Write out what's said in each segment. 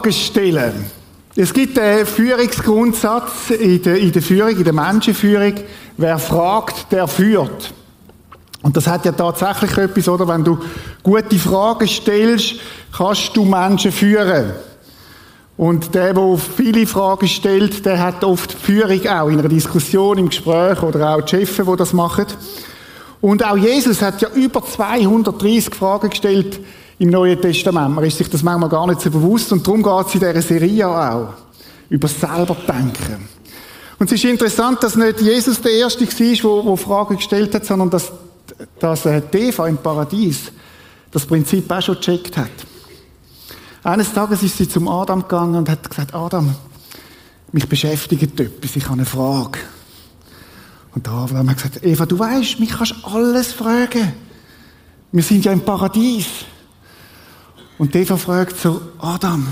Fragen stellen. Es gibt einen Führungsgrundsatz in der, in der Führung, in der Menschenführung. Wer fragt, der führt. Und das hat ja tatsächlich etwas, oder? Wenn du gute Fragen stellst, kannst du Menschen führen. Und der, der viele Fragen stellt, der hat oft Führung auch in einer Diskussion, im Gespräch oder auch die Chefs, die das machen. Und auch Jesus hat ja über 230 Fragen gestellt im Neuen Testament. Man ist sich das manchmal gar nicht so bewusst und darum geht es in dieser Serie auch. Über selber denken. Und es ist interessant, dass nicht Jesus der Erste war, der Fragen gestellt hat, sondern dass, dass äh, Eva im Paradies das Prinzip auch schon gecheckt hat. Eines Tages ist sie zum Adam gegangen und hat gesagt, Adam, mich beschäftigt etwas, ich habe eine Frage. Und der Abraham hat gesagt, Eva, du weißt, mich kannst alles fragen. Wir sind ja im Paradies. Und Eva fragt so, Adam,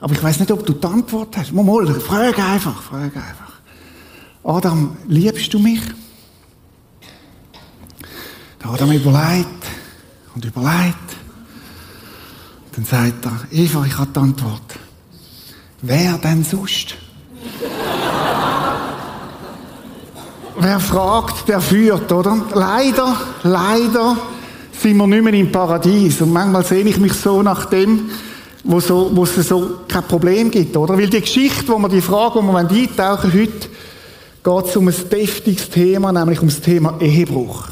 aber ich weiß nicht, ob du die Antwort hast. Mal, mal, frag einfach, frag einfach. Adam, liebst du mich? Der Adam überlegt und überlegt. Dann sagt er, Eva, ich habe die Antwort. Wer denn sonst? Wer fragt, der führt, oder? Leider, leider sind wir nicht mehr im Paradies. Und manchmal sehe ich mich so nach dem, wo, so, wo es so kein Problem gibt, oder? Weil die Geschichte, wo wir die Frage, wo wir eintauchen heute, geht es um ein deftiges Thema, nämlich um das Thema Ehebruch.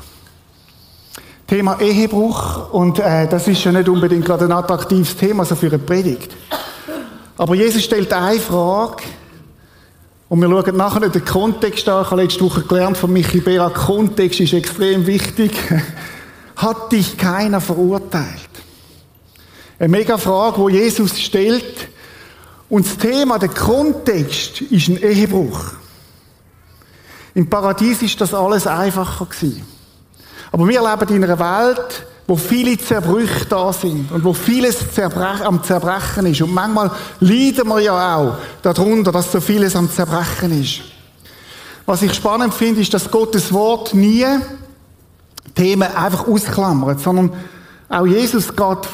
Thema Ehebruch, und äh, das ist ja nicht unbedingt gerade ein attraktives Thema so für eine Predigt. Aber Jesus stellt eine Frage, und wir schauen nachher den Kontext an. Ich habe letzte Woche gelernt von Michi Bera, Kontext ist extrem wichtig. Hat dich keiner verurteilt? Eine mega Frage, wo Jesus stellt. Und das Thema, der Kontext, ist ein Ehebruch. Im Paradies ist das alles einfacher gewesen. Aber wir leben in einer Welt, wo viele Zerbrüche da sind und wo vieles am Zerbrechen ist. Und manchmal leiden wir ja auch darunter, dass so vieles am Zerbrechen ist. Was ich spannend finde, ist, dass Gottes Wort nie Themen einfach ausklammert, sondern auch Jesus geht,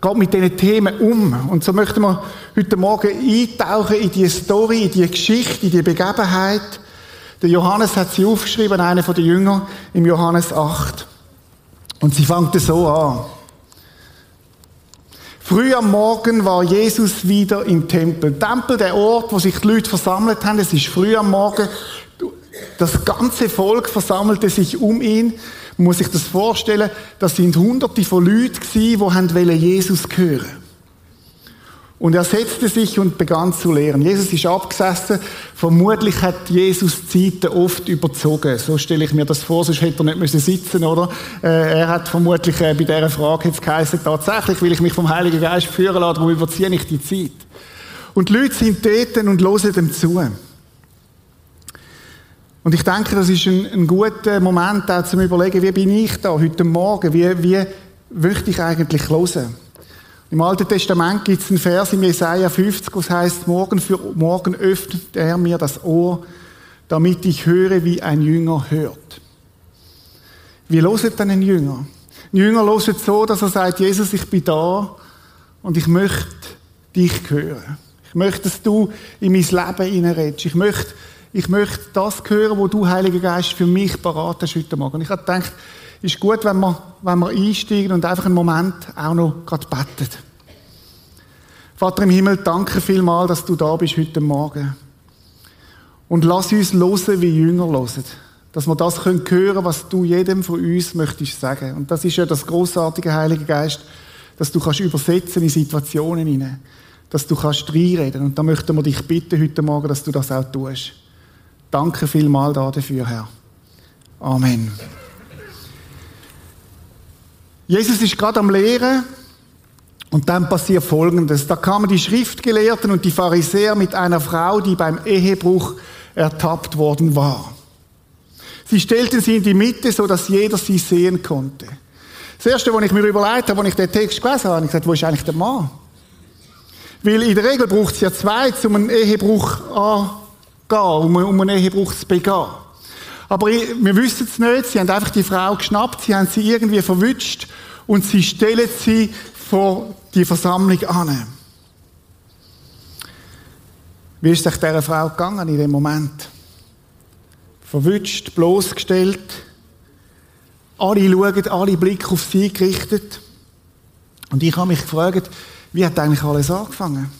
geht mit diesen Themen um. Und so möchten wir heute Morgen eintauchen in die Story, in die Geschichte, in die Begebenheit. Der Johannes hat sie aufgeschrieben, einer von den Jüngern, im Johannes 8. Und sie fängt so an. Früh am Morgen war Jesus wieder im Tempel. Tempel, der Ort, wo sich die Leute versammelt haben. Es ist früh am Morgen. Das ganze Volk versammelte sich um ihn. Man muss sich das vorstellen, das sind hunderte von Leuten gewesen, die Jesus hören wollten. Und er setzte sich und begann zu lehren. Jesus ist abgesessen. Vermutlich hat Jesus Zeiten oft überzogen. So stelle ich mir das vor, sonst hätte er nicht müssen sitzen, oder? Äh, er hat vermutlich äh, bei dieser Frage jetzt geheißen, tatsächlich will ich mich vom Heiligen Geist führen lassen, darum überziehe ich die Zeit. Und die Leute sind dort und hören dem zu. Und ich denke, das ist ein, ein guter Moment auch zum Überlegen, wie bin ich da heute Morgen? Wie, wie möchte ich eigentlich hören? Im Alten Testament gibt es einen Vers im Jesaja 50, wo es heißt, morgen für morgen öffnet er mir das Ohr, damit ich höre, wie ein Jünger hört. Wie loset denn ein Jünger? Ein Jünger loset so, dass er sagt, Jesus, ich bin da und ich möchte dich hören. Ich möchte, dass du in mein Leben hineinredest. Ich möchte, ich möchte das hören, wo du, Heiliger Geist, für mich parat hast heute Morgen. Ich habe gedacht, ist gut, wenn wir, wenn wir einsteigen und einfach einen Moment auch noch gerade beten. Vater im Himmel, danke vielmal, dass du da bist heute Morgen. Und lass uns hören, wie Jünger hören. Dass wir das hören können, was du jedem von uns möchtest sagen. Und das ist ja das großartige Heilige Geist, dass du kannst übersetzen in Situationen hinein. Dass du kannst reinreden. Und da möchten wir dich bitten heute Morgen, dass du das auch tust. Danke vielmal dafür, Herr. Amen. Jesus ist gerade am Lehren und dann passiert Folgendes. Da kamen die Schriftgelehrten und die Pharisäer mit einer Frau, die beim Ehebruch ertappt worden war. Sie stellten sie in die Mitte, so dass jeder sie sehen konnte. Das Erste, was ich mir überlegt habe, als ich den Text gelesen habe, habe ich gesagt, wo ist eigentlich der Mann? Weil in der Regel braucht es ja zwei, um einen Ehebruch anzugehen, um einen Ehebruch zu begehen. Aber wir wissen es nicht. Sie haben einfach die Frau geschnappt, sie haben sie irgendwie verwünscht und sie stellen sie vor die Versammlung an. Wie ist es dieser Frau gegangen in dem Moment? Verwünscht, bloßgestellt. Alle schauen, alle Blick auf sie gerichtet. Und ich habe mich gefragt, wie hat eigentlich alles angefangen?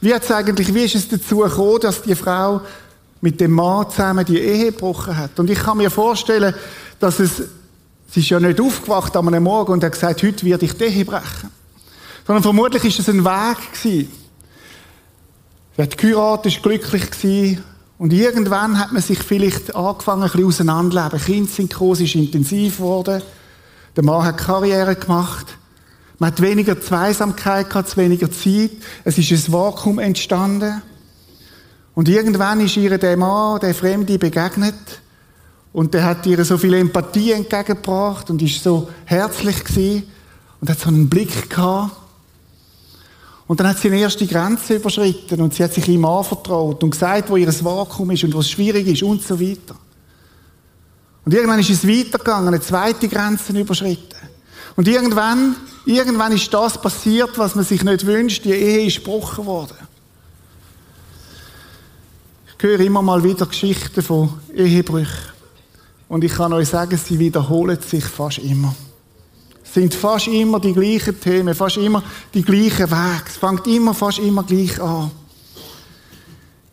Wie hat es eigentlich, wie ist es dazu gekommen, dass die Frau mit dem Mann zusammen die Ehe gebrochen hat? Und ich kann mir vorstellen, dass es, sie ist ja nicht aufgewacht am Morgen und hat gesagt, heute werde ich die Ehe brechen. Sondern vermutlich ist es ein Weg gewesen. Sie hat geheiratet, ist glücklich gewesen. Und irgendwann hat man sich vielleicht angefangen, ein bisschen auseinanderleben. Kinder sind ist intensiv geworden. Der Mann hat Karriere gemacht. Man hat weniger Zweisamkeit gehabt, weniger Zeit. Es ist ein Vakuum entstanden. Und irgendwann ist ihr der Mann, der Fremde, begegnet. Und der hat ihr so viel Empathie entgegengebracht und ist so herzlich gewesen und hat so einen Blick gehabt. Und dann hat sie eine erste Grenze überschritten und sie hat sich ihm anvertraut und gesagt, wo ihr Vakuum ist und was schwierig ist und so weiter. Und irgendwann ist es weitergegangen, eine zweite Grenze überschritten. Und irgendwann, irgendwann ist das passiert, was man sich nicht wünscht. Die Ehe ist gebrochen worden. Ich höre immer mal wieder Geschichten von Ehebrüchen. Und ich kann euch sagen, sie wiederholen sich fast immer. Es sind fast immer die gleichen Themen, fast immer die gleichen Wege. Es fängt immer fast immer gleich an.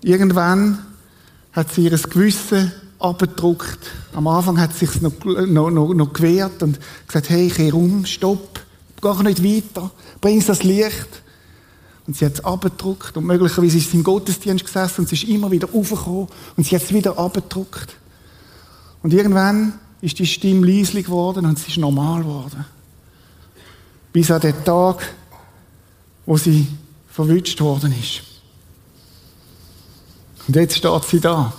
Irgendwann hat sie ihr Gewissen abgedruckt. Am Anfang hat sie sich noch, noch, noch, noch gewehrt und gesagt, hey, ich geh rum, stopp, geh nicht weiter, bring das Licht. Und sie hat es abgedruckt und möglicherweise ist sie im Gottesdienst gesessen und sie ist immer wieder aufgekommen und sie hat es wieder abgedruckt. Und irgendwann ist die Stimme leislich geworden und sie ist normal geworden. Bis an den Tag, wo sie verwünscht worden ist. Und jetzt steht sie da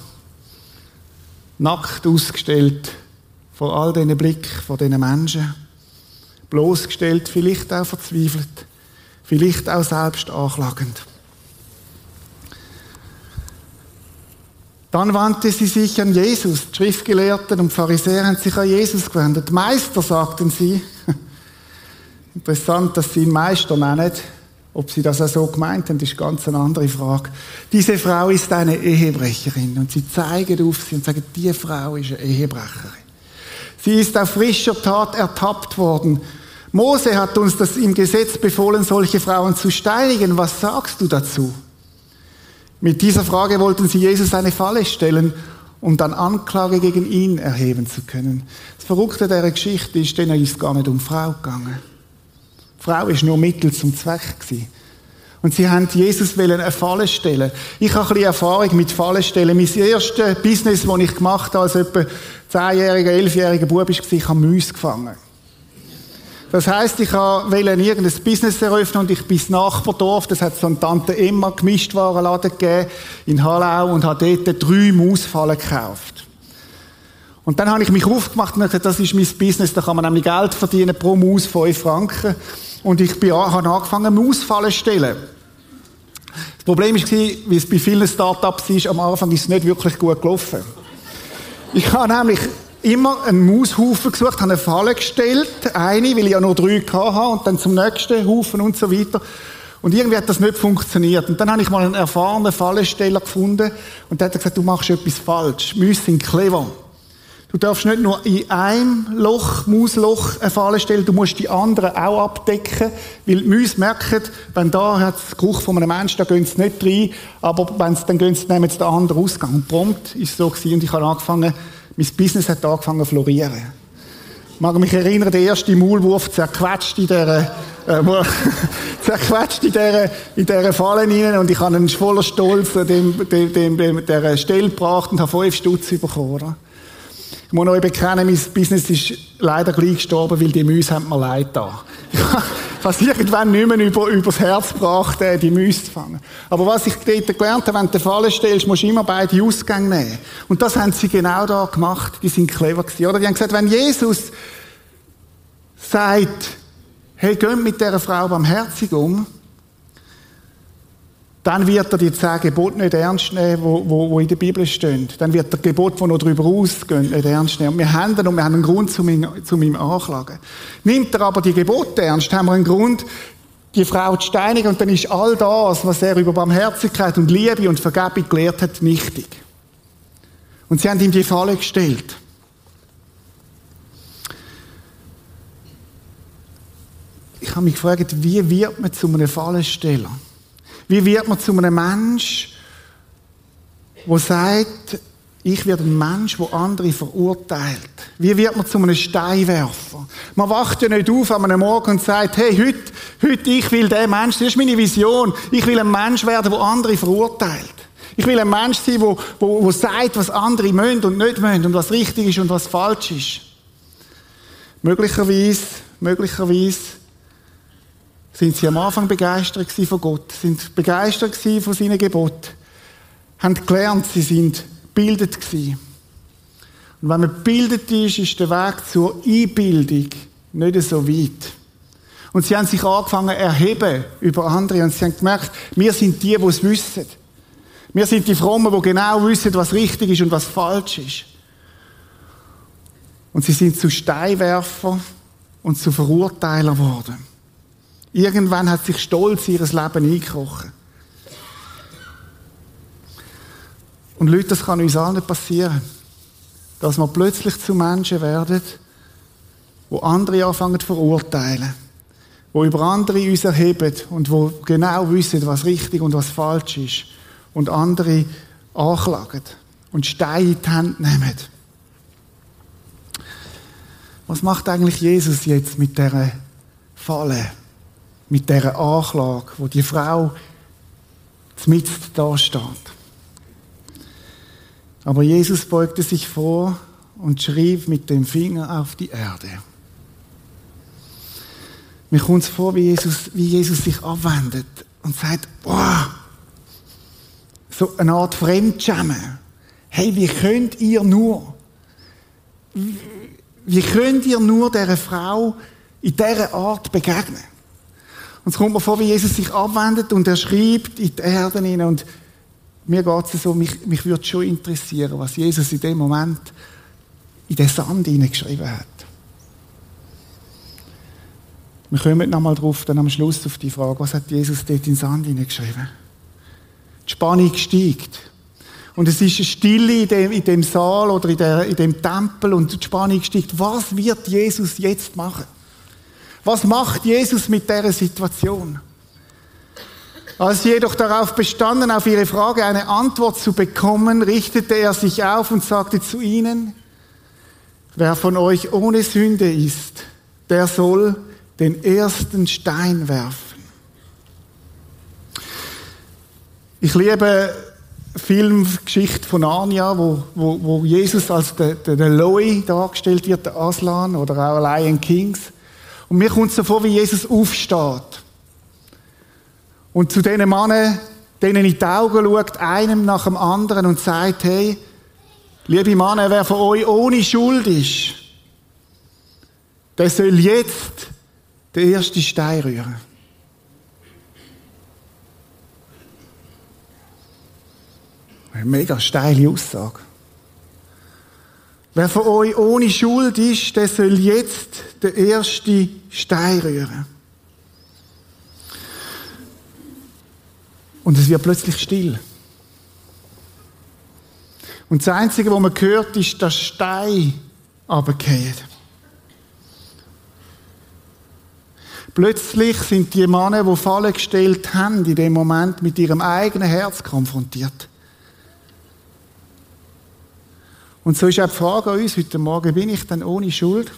nackt ausgestellt vor all diesen Blick von diesen Menschen, bloßgestellt, vielleicht auch verzweifelt, vielleicht auch selbst anklagend. Dann wandte sie sich an Jesus. Die Schriftgelehrten und Pharisäer haben sich an Jesus gewendet. Meister, sagten sie. Interessant, dass sie ihn Meister nennen. Ob sie das auch so gemeint haben, ist ganz eine andere Frage. Diese Frau ist eine Ehebrecherin und sie zeigen auf sie und sagen, die Frau ist eine Ehebrecherin. Sie ist auf frischer Tat ertappt worden. Mose hat uns das im Gesetz befohlen, solche Frauen zu steinigen. Was sagst du dazu? Mit dieser Frage wollten sie Jesus eine Falle stellen, um dann Anklage gegen ihn erheben zu können. Das Verrückte der Geschichte ist, denen ist gar nicht um Frau gegangen. Frau ist nur Mittel zum Zweck gewesen. Und sie haben Jesus eine Falle stellen. Ich habe ein bisschen Erfahrung mit Fallen stellen. Mein erstes Business, das ich gemacht habe, als etwa 10-jähriger, 11-jähriger Bub, war, ich habe Mäuse gefangen. Das heisst, ich wollte irgendein Business eröffnen und ich bin ins Nachbardorf, das hat so eine Tante Emma Gemischtwarenladen gegeben in Hallau und habe dort drei Mausfallen gekauft. Und dann habe ich mich aufgemacht und gesagt, das ist mein Business, da kann man nämlich Geld verdienen, pro Maus 5 Franken. Und ich bin, habe angefangen, Mausfallen zu stellen. Das Problem war, wie es bei vielen Startups ist, am Anfang ist es nicht wirklich gut gelaufen. Ich habe nämlich immer einen Maushaufen gesucht, habe eine Falle gestellt, eine, weil ich ja nur drei hatte, und dann zum nächsten Haufen und so weiter. Und irgendwie hat das nicht funktioniert. Und dann habe ich mal einen erfahrenen Fallesteller gefunden und der hat gesagt, du machst etwas falsch. Mäuse sind clever. Du darfst nicht nur in einem Loch, Mausloch, eine Falle stellen, du musst die anderen auch abdecken, weil die Mäuse merken, wenn da hat es Geruch von einem Menschen, da gehen sie nicht rein, aber wenn sie, dann gehen sie, nehmen sie den anderen Ausgang. Und prompt ist es so gewesen, und ich habe angefangen, mein Business hat angefangen zu florieren. Ich mag mich erinnern, der erste Maulwurf zerquetscht in dieser, äh, zerquetscht in dieser, in dieser Falle rein und ich habe einen voller Stolz dem, dem, dem, dem, der Stelle gebracht und habe fünf Stutz bekommen, oder? Ich muss euch bekennen, mein Business ist leider gleich gestorben, weil die Mäuse haben mir leid da. Habe irgendwann nicht mehr über, übers Herz gebracht, äh, die Mäuse zu fangen. Aber was ich dort gelernt habe, wenn du eine Falle stellst, musst du immer beide Ausgänge nehmen. Und das haben sie genau da gemacht. Die sind clever gewesen, oder? Die haben gesagt, wenn Jesus sagt, hey, geht mit dieser Frau barmherzig um, dann wird er die zehn Gebote nicht ernst nehmen, wo, wo, in der Bibel stehen. Dann wird der Gebot, wo noch darüber ausgehen, nicht ernst nehmen. Und wir haben dann und wir haben einen Grund zu ihm, zu anklagen. Nimmt er aber die Gebote ernst, haben wir einen Grund, die Frau zu steinigen und dann ist all das, was er über Barmherzigkeit und Liebe und Vergebung gelehrt hat, nichtig. Und sie haben ihm die Falle gestellt. Ich habe mich gefragt, wie wird man zu einem Fallensteller? Wie wird man zu einem Mensch, der sagt, ich werde ein Mensch, der andere verurteilt. Wie wird man zu einem Steinwerfer? Man wacht ja nicht auf an einem Morgen und sagt, hey, heute, heute, ich will der Mensch, das ist meine Vision. Ich will ein Mensch werden, der andere verurteilt. Ich will ein Mensch sein, der, der, der sagt, was andere mögen und nicht mögen und was richtig ist und was falsch ist. Möglicherweise, möglicherweise sind sie am Anfang begeistert von Gott, sind begeistert von seinen Geboten, haben gelernt, sie sind gebildet gewesen. Und wenn man gebildet ist, ist der Weg zur Einbildung nicht so weit. Und sie haben sich angefangen erheben über andere und sie haben gemerkt, wir sind die, die es wissen. Wir sind die Frommen, die genau wissen, was richtig ist und was falsch ist. Und sie sind zu Steinwerfer und zu Verurteiler geworden. Irgendwann hat sich Stolz in ihr Leben eingekrochen. Und Leute, das kann uns allen passieren. Dass wir plötzlich zu Menschen werden, wo andere anfangen zu verurteilen. Wo über andere uns erheben und wo genau wissen, was richtig und was falsch ist. Und andere anklagen und Steine in die Hand nehmen. Was macht eigentlich Jesus jetzt mit dieser Falle? Mit dieser Anklage, wo die Frau mitten da steht? Aber Jesus beugte sich vor und schrieb mit dem Finger auf die Erde. Mir kommt es vor, wie Jesus, wie Jesus sich abwendet und sagt, boah, so eine Art Fremdschämen. Hey, wie könnt ihr nur, wie könnt ihr nur dieser Frau in dieser Art begegnen? Und es kommt mir vor, wie Jesus sich abwendet und er schreibt in die Erde hinein und mir geht es so, mich, mich würde schon interessieren, was Jesus in dem Moment in den Sand hineingeschrieben hat. Wir kommen nochmal drauf, dann am Schluss auf die Frage, was hat Jesus dort in den Sand hineingeschrieben? Die Spannung steigt. Und es ist eine Stille in dem, in dem Saal oder in, der, in dem Tempel und die Spannung steigt. Was wird Jesus jetzt machen? Was macht Jesus mit dieser Situation? Als sie jedoch darauf bestanden, auf ihre Frage eine Antwort zu bekommen, richtete er sich auf und sagte zu ihnen, wer von euch ohne Sünde ist, der soll den ersten Stein werfen. Ich liebe Filmgeschichte von Anja, wo, wo, wo Jesus als der, der, der Loi dargestellt wird, der Aslan oder auch Lion Kings. Und mir kommt es so vor, wie Jesus aufsteht und zu diesen Männern, denen in die Augen schaut, einem nach dem anderen und sagt, hey, liebe Männer, wer von euch ohne Schuld ist, der soll jetzt den ersten Stein rühren. Eine mega steile Aussage. Wer von euch ohne Schuld ist, der soll jetzt den ersten Stein rühren. Und es wird plötzlich still. Und das Einzige, was man hört, ist, dass Stein runterfallen. Plötzlich sind die Männer, die Fallen gestellt haben, in dem Moment mit ihrem eigenen Herz konfrontiert. Und so ist auch die Frage an uns heute Morgen, bin ich denn ohne Schuld?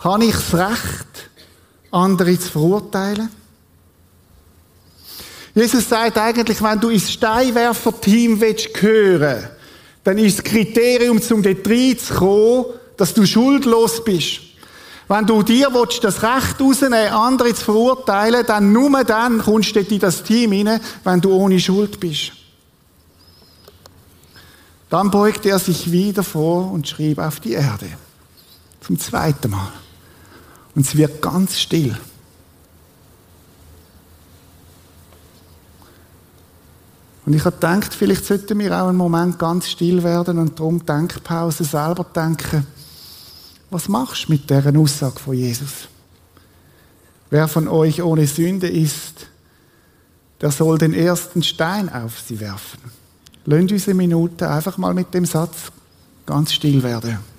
Habe ich das Recht, andere zu verurteilen? Jesus sagt eigentlich, wenn du ins Steinwerfer-Team gehören willst, dann ist das Kriterium, um dort reinzukommen, dass du schuldlos bist. Wenn du dir willst, das Recht rausnehmen andere zu verurteilen, dann nur dann kommst du in das Team hinein, wenn du ohne Schuld bist. Dann beugt er sich wieder vor und schrieb auf die Erde. Zum zweiten Mal. Und es wird ganz still. Und ich habe gedacht, vielleicht sollten wir auch einen Moment ganz still werden und darum Denkpause selber denken. Was machst du mit dieser Aussage von Jesus? Wer von euch ohne Sünde ist, der soll den ersten Stein auf sie werfen. Lasst uns eine Minute einfach mal mit dem Satz ganz still werden.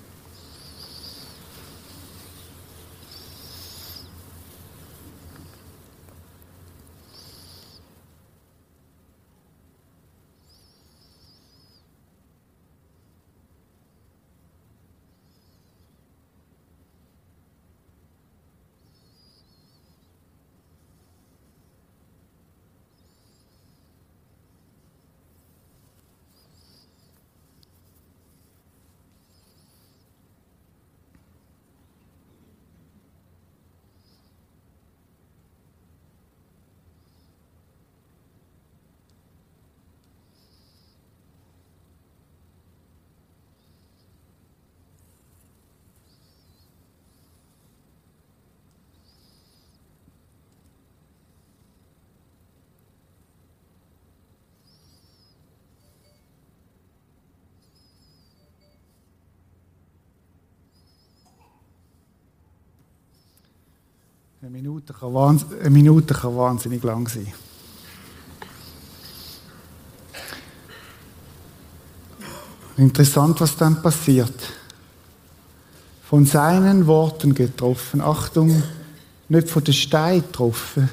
Eine Minute kann, eine Minute kann wahnsinnig lang sein. Interessant, was dann passiert. Von seinen Worten getroffen. Achtung, nicht von den Stein getroffen,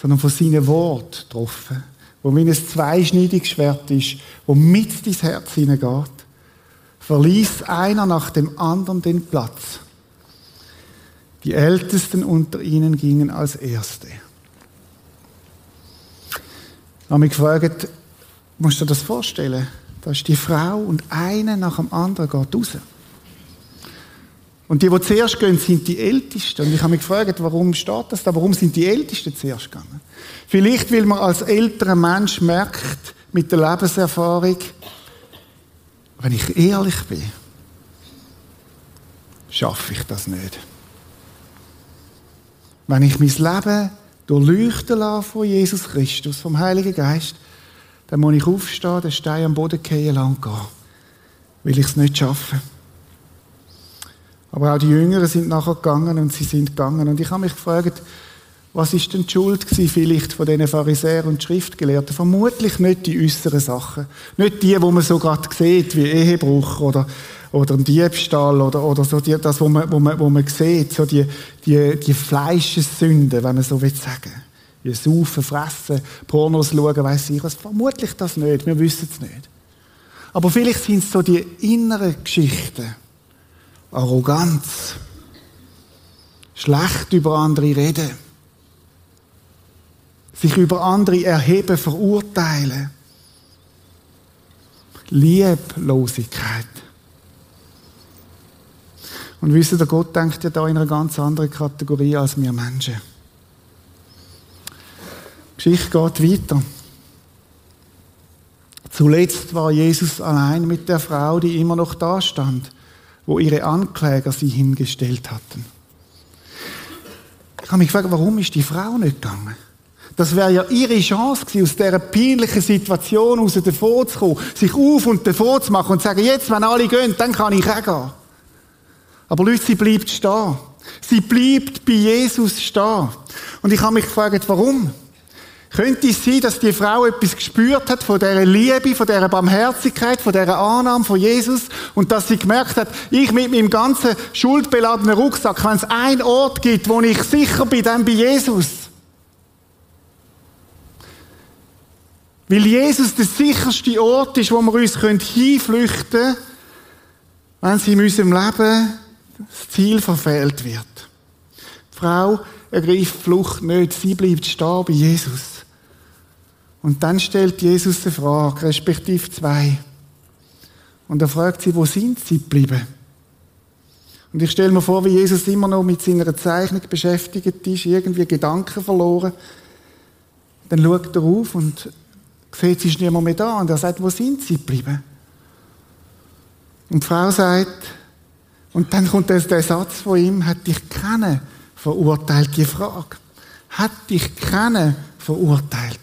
sondern von seinen Worten getroffen. Wo wie ein zweischneidiges Schwert ist, wo mit ins Herz hineingeht, verließ einer nach dem anderen den Platz. Die Ältesten unter ihnen gingen als Erste. Ich habe mich gefragt, musst du dir das vorstellen? Da ist die Frau und eine nach dem anderen geht raus. Und die, die zuerst gehen, sind die Ältesten. Und ich habe mich gefragt, warum steht das da? Warum sind die Ältesten zuerst gegangen? Vielleicht, weil man als älterer Mensch merkt, mit der Lebenserfahrung, wenn ich ehrlich bin, schaffe ich das nicht. Wenn ich mein Leben durchleuchten lasse von Jesus Christus, vom Heiligen Geist, dann muss ich aufstehen, den Stein am Boden fallen lang gehen. Weil ich es nicht schaffe. Aber auch die Jüngeren sind nachher gegangen und sie sind gegangen. Und ich habe mich gefragt, was ist denn die Schuld vielleicht von diesen Pharisäern und Schriftgelehrten? Vermutlich nicht die äußeren Sachen. Nicht die, wo man so gerade sieht, wie Ehebruch oder, oder ein Diebstahl oder, oder so die, das, wo man, wo man, wo man sieht, so die, die, die Fleischessünden, wenn man so will sagen. Wie saufen, fressen, Pornos schauen, weiss ich was. Vermutlich das nicht, wir wissen es nicht. Aber vielleicht sind es so die inneren Geschichten. Arroganz. Schlecht über andere reden. Sich über andere erheben, verurteilen. Lieblosigkeit. Und wissen der Gott denkt ja da in einer ganz anderen Kategorie als wir Menschen. Die Geschichte geht weiter. Zuletzt war Jesus allein mit der Frau, die immer noch da stand, wo ihre Ankläger sie hingestellt hatten. Ich habe mich gefragt, warum ist die Frau nicht gegangen? Das wäre ja ihre Chance gewesen, aus dieser peinlichen Situation raus davor zu kommen, sich auf und davor zu machen und zu sagen, jetzt, wenn alle gehen, dann kann ich auch gehen. Aber Leute, sie bleibt stehen. Sie bleibt bei Jesus stehen. Und ich habe mich gefragt, warum? Könnte es sein, dass die Frau etwas gespürt hat von dieser Liebe, von dieser Barmherzigkeit, von dieser Annahme von Jesus und dass sie gemerkt hat, ich mit meinem ganzen schuldbeladenen Rucksack, wenn es einen Ort gibt, wo ich sicher bin, dann bei Jesus. Weil Jesus der sicherste Ort ist, wo wir uns hinflüchten können, wenn sie in unserem Leben das Ziel verfehlt wird. Die Frau ergreift Flucht nicht, sie bleibt stehen bei Jesus. Und dann stellt Jesus eine Frage, respektive zwei. Und er fragt sie, wo sind sie geblieben? Und ich stelle mir vor, wie Jesus immer noch mit seiner Zeichnung beschäftigt ist, irgendwie Gedanken verloren. Dann schaut er auf und sieht, sie ist niemand mehr da. Und er sagt, wo sind sie geblieben? Und die Frau sagt, und dann kommt der, Satz von ihm, hat dich kennen verurteilt, die Frage. Hat dich kennen verurteilt?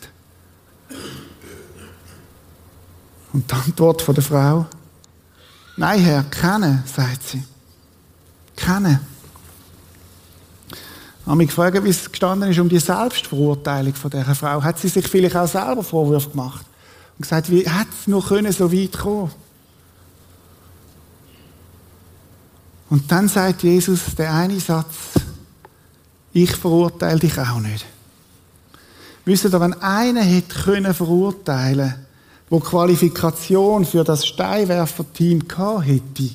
Und die Antwort von der Frau, nein Herr, kennen, sagt sie. Kennen. Ich habe mich gefragt, wie es gestanden ist um die Selbstverurteilung von dieser Frau. Hat sie sich vielleicht auch selber Vorwürfe gemacht? Und gesagt, wie hätte es nur können so weit kommen Und dann sagt Jesus der eine Satz, ich verurteile dich auch nicht. Wisst ihr, wenn einer hätte können verurteilen wo Qualifikation für das Steinwerferteam gehabt hätte,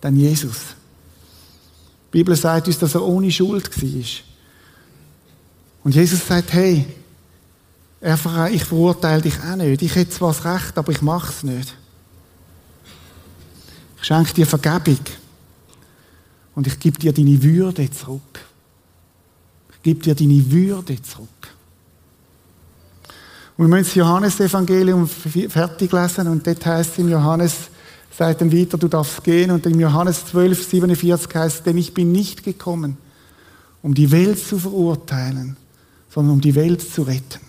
dann Jesus. Die Bibel sagt uns, dass er ohne Schuld war. Und Jesus sagt, hey, ich verurteile dich auch nicht. Ich hätte zwar das Recht, aber ich mache es nicht. Ich schenke dir Vergebung. Und ich gebe dir deine Würde zurück. Ich gebe dir deine Würde zurück. Und wir müssen das Johannesevangelium fertig lesen und dort heißt es im Johannes, sagt dann weiter, du darfst gehen und im Johannes 12, 47 heißt, denn ich bin nicht gekommen, um die Welt zu verurteilen, sondern um die Welt zu retten.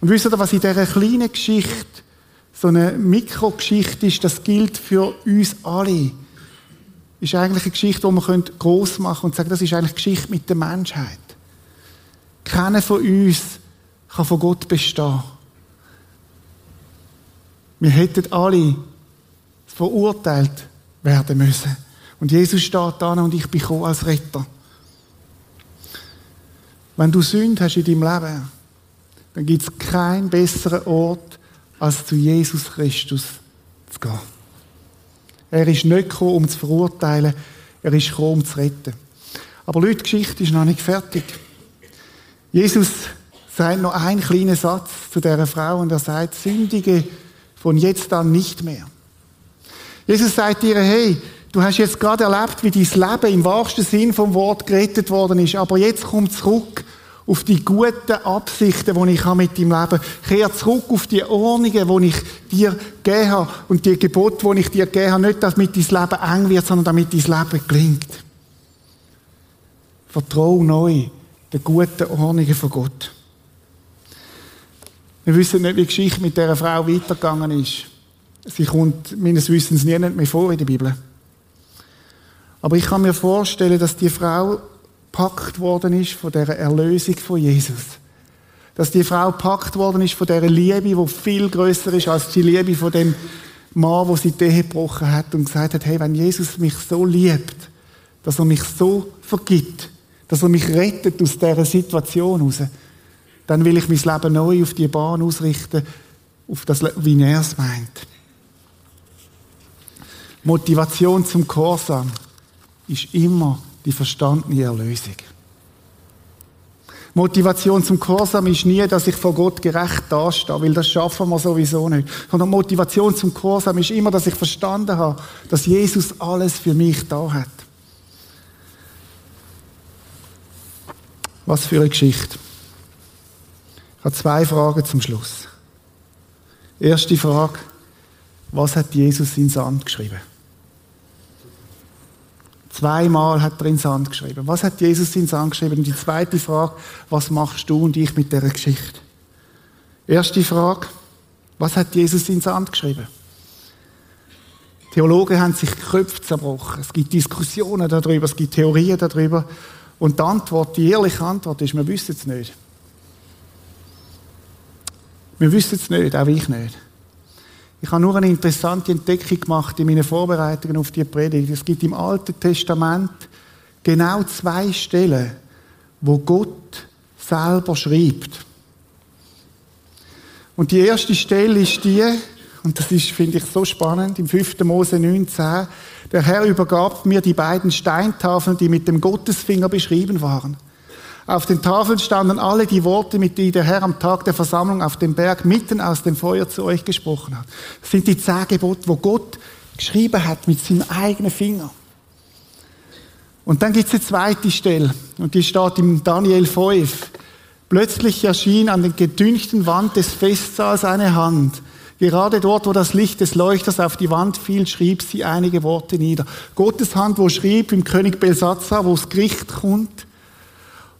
Und wisst ihr, was in dieser kleinen Geschichte, so eine Mikrogeschichte ist, das gilt für uns alle, ist eigentlich eine Geschichte, die man groß machen und sagen, das ist eigentlich Geschichte mit der Menschheit. Keiner von uns kann von Gott bestehen. Wir hätten alle verurteilt werden müssen. Und Jesus steht da und ich bin als Retter. Wenn du Sünde hast in deinem Leben, dann gibt es keinen besseren Ort, als zu Jesus Christus zu gehen. Er ist nicht gekommen, um zu verurteilen, er ist gekommen, um zu retten. Aber Leute, die Geschichte ist noch nicht fertig. Jesus sagt noch einen kleinen Satz zu dieser Frau und er sagt, sündige von jetzt an nicht mehr. Jesus sagt ihr, hey, du hast jetzt gerade erlebt, wie dein Leben im wahrsten Sinn vom Wort gerettet worden ist, aber jetzt komm zurück auf die guten Absichten, die ich habe mit deinem Leben. Kehr zurück auf die Ordnungen, die ich dir gegeben habe und die Gebote, die ich dir gegeben habe. Nicht, damit dein Leben eng wird, sondern damit dein Leben gelingt. Vertrau neu den guten Ordnungen von Gott. Wir wissen nicht, wie die Geschichte mit dieser Frau weitergegangen ist. Sie kommt meines Wissens nie mehr vor in der Bibel. Aber ich kann mir vorstellen, dass die Frau packt worden ist von der Erlösung von Jesus. Dass die Frau packt worden ist von der Liebe, die viel größer ist als die Liebe von dem Mann, wo sie die Ehe gebrochen hat und gesagt hat, hey, wenn Jesus mich so liebt, dass er mich so vergibt, dass er mich rettet aus dieser Situation heraus, dann will ich mein Leben neu auf die Bahn ausrichten, auf das, wie er es meint. Motivation zum Gehorsam ist immer die verstandene Erlösung. Motivation zum Gehorsam ist nie, dass ich vor Gott gerecht dastehe, weil das schaffen wir sowieso nicht. Sondern Motivation zum Gehorsam ist immer, dass ich verstanden habe, dass Jesus alles für mich da hat. Was für eine Geschichte. Habe zwei Fragen zum Schluss. Erste Frage, was hat Jesus in Sand geschrieben? Zweimal hat er in Sand geschrieben. Was hat Jesus in Sand geschrieben? Und die zweite Frage, was machst du und ich mit der Geschichte? Erste Frage, was hat Jesus in Sand geschrieben? Theologen haben sich Köpfe zerbrochen. Es gibt Diskussionen darüber, es gibt Theorien darüber. Und die Antwort, die ehrliche Antwort ist, wir wissen es nicht. Wir wissen es nicht, auch ich nicht. Ich habe nur eine interessante Entdeckung gemacht in meinen Vorbereitungen auf die Predigt. Es gibt im Alten Testament genau zwei Stellen, wo Gott selber schreibt. Und die erste Stelle ist die, und das ist, finde ich, so spannend, im 5. Mose 19, der Herr übergab mir die beiden Steintafeln, die mit dem Gottesfinger beschrieben waren. Auf den Tafeln standen alle die Worte, mit denen der Herr am Tag der Versammlung auf dem Berg mitten aus dem Feuer zu euch gesprochen hat. Das sind die zehn Gebote, wo Gott geschrieben hat mit seinem eigenen Finger. Und dann gibt es eine zweite Stelle, und die steht im Daniel 5. Plötzlich erschien an der gedünchten Wand des Festsaals eine Hand. Gerade dort, wo das Licht des Leuchters auf die Wand fiel, schrieb sie einige Worte nieder. Gottes Hand, wo schrieb im König Belsatzer, wo das Gericht kommt,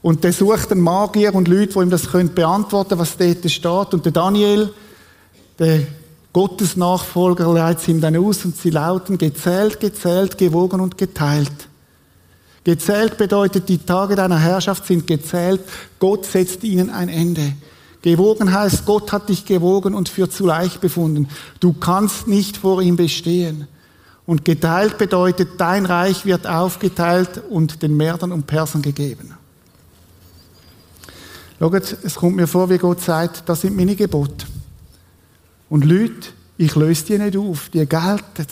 und der sucht einen Magier und Leute, die ihm das können beantworten was dort steht. Und der Daniel, der Gottesnachfolger, leitet ihm dann aus und sie lauten gezählt, gezählt, gewogen und geteilt. Gezählt bedeutet, die Tage deiner Herrschaft sind gezählt. Gott setzt ihnen ein Ende. Gewogen heißt, Gott hat dich gewogen und für zu leicht befunden. Du kannst nicht vor ihm bestehen. Und geteilt bedeutet, dein Reich wird aufgeteilt und den Märdern und Persern gegeben. Schaut, es kommt mir vor, wie Gott sagt, das sind meine Gebote. Und Leute, ich löse die nicht auf, die gelten.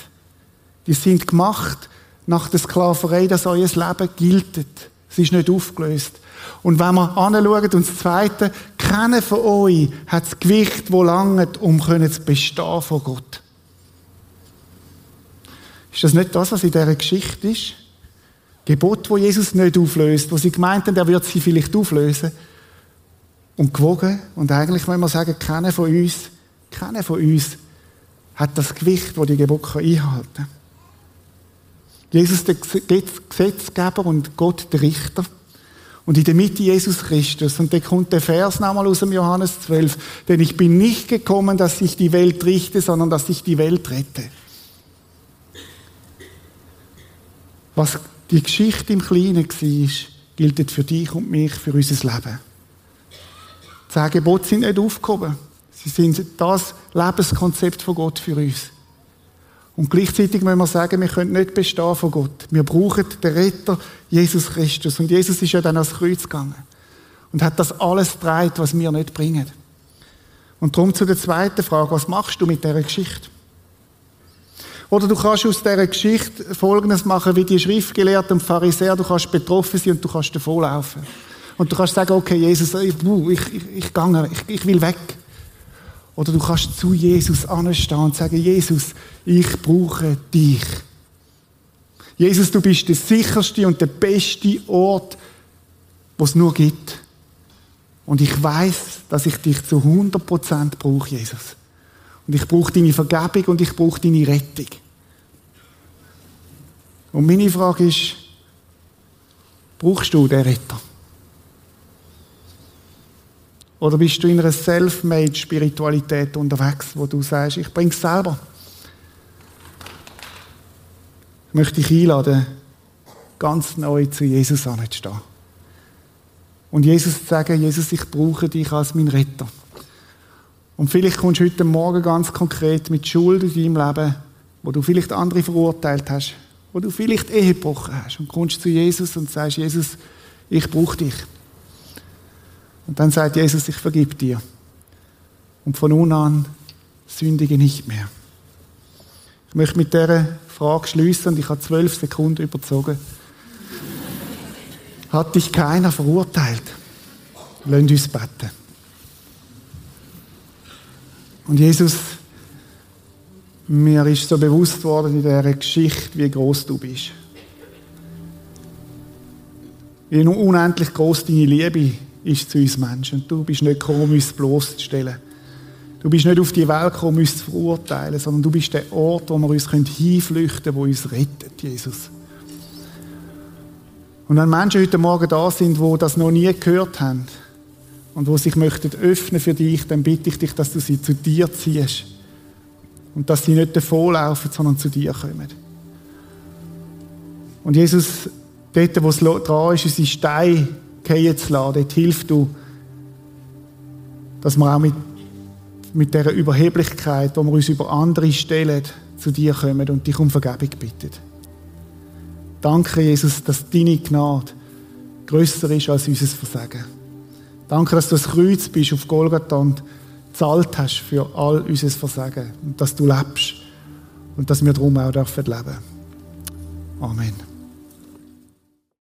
Die sind gemacht nach der Sklaverei, dass euer Leben gilt. Es ist nicht aufgelöst. Und wenn wir anschauen, und das Zweite, keiner von euch hat das Gewicht, das langt, um zu bestehen vor Gott. Ist das nicht das, was in dieser Geschichte ist? Gebot, wo Jesus nicht auflöst, wo sie gemeint haben, er wird sie vielleicht auflösen. Und gewogen. Und eigentlich, wenn wir sagen, keiner von uns, keiner von uns hat das Gewicht, das die Gebote einhalten kann. Jesus der Gesetzgeber und Gott der Richter. Und in der Mitte Jesus Christus. Und da kommt der Vers nochmal aus dem Johannes 12. Denn ich bin nicht gekommen, dass ich die Welt richte, sondern dass ich die Welt rette. Was die Geschichte im Kleinen war, gilt für dich und mich, für unser Leben. Zehn Gebote sind nicht aufgehoben. Sie sind das Lebenskonzept von Gott für uns. Und gleichzeitig müssen wir sagen, wir können nicht bestehen von Gott. Wir brauchen den Retter, Jesus Christus. Und Jesus ist ja dann ans Kreuz gegangen. Und hat das alles getragen, was wir nicht bringen. Und darum zu der zweiten Frage, was machst du mit dieser Geschichte? Oder du kannst aus dieser Geschichte Folgendes machen, wie die Schriftgelehrten und Pharisäer, du kannst betroffen sein und du kannst davonlaufen. Und du kannst sagen, okay, Jesus, ich, ich, ich, ich, ich, ich will weg. Oder du kannst zu Jesus anstehen und sagen, Jesus, ich brauche dich. Jesus, du bist der sicherste und der beste Ort, was es nur gibt. Und ich weiß, dass ich dich zu 100% brauche, Jesus. Und ich brauche deine Vergebung und ich brauche deine Rettung. Und meine Frage ist, brauchst du den Retter? Oder bist du in einer Self-Made-Spiritualität unterwegs, wo du sagst, ich bringe es selber? Ich möchte dich einladen, ganz neu zu Jesus anzustehen. Und Jesus zu sagen, Jesus, ich brauche dich als mein Retter. Und vielleicht kommst du heute Morgen ganz konkret mit Schuld in deinem Leben, wo du vielleicht andere verurteilt hast, wo du vielleicht Ehe gebrochen hast und kommst zu Jesus und sagst, Jesus, ich brauche dich. Und dann sagt Jesus, ich vergib dir. Und von nun an sündige nicht mehr. Ich möchte mit dieser Frage schließen und ich habe zwölf Sekunden überzogen. Hat dich keiner verurteilt? Lasst uns beten. Und Jesus, mir ist so bewusst worden in dieser Geschichte, wie groß du bist. Wie unendlich groß deine Liebe ist zu uns Menschen. Du bist nicht gekommen, um uns bloßzustellen. Du bist nicht auf die Welt gekommen, um uns zu verurteilen, sondern du bist der Ort, wo wir uns hinflüchten können, wo uns rettet, Jesus. Und wenn Menschen heute Morgen da sind, die das noch nie gehört haben und wo sich möchten öffnen für dich, dann bitte ich dich, dass du sie zu dir ziehst. Und dass sie nicht davonlaufen, sondern zu dir kommen. Und Jesus, dort, wo es dran ist, unsere Steine fallen zu lassen. Dort hilft du, dass wir auch mit, mit dieser Überheblichkeit, wo wir uns über andere stellen, zu dir kommen und dich um Vergebung bitten. Danke, Jesus, dass deine Gnade grösser ist als unser Versagen. Danke, dass du das Kreuz bist auf Golgatha und zahlt hast für all unser Versagen und dass du lebst und dass wir darum auch leben dürfen. Amen.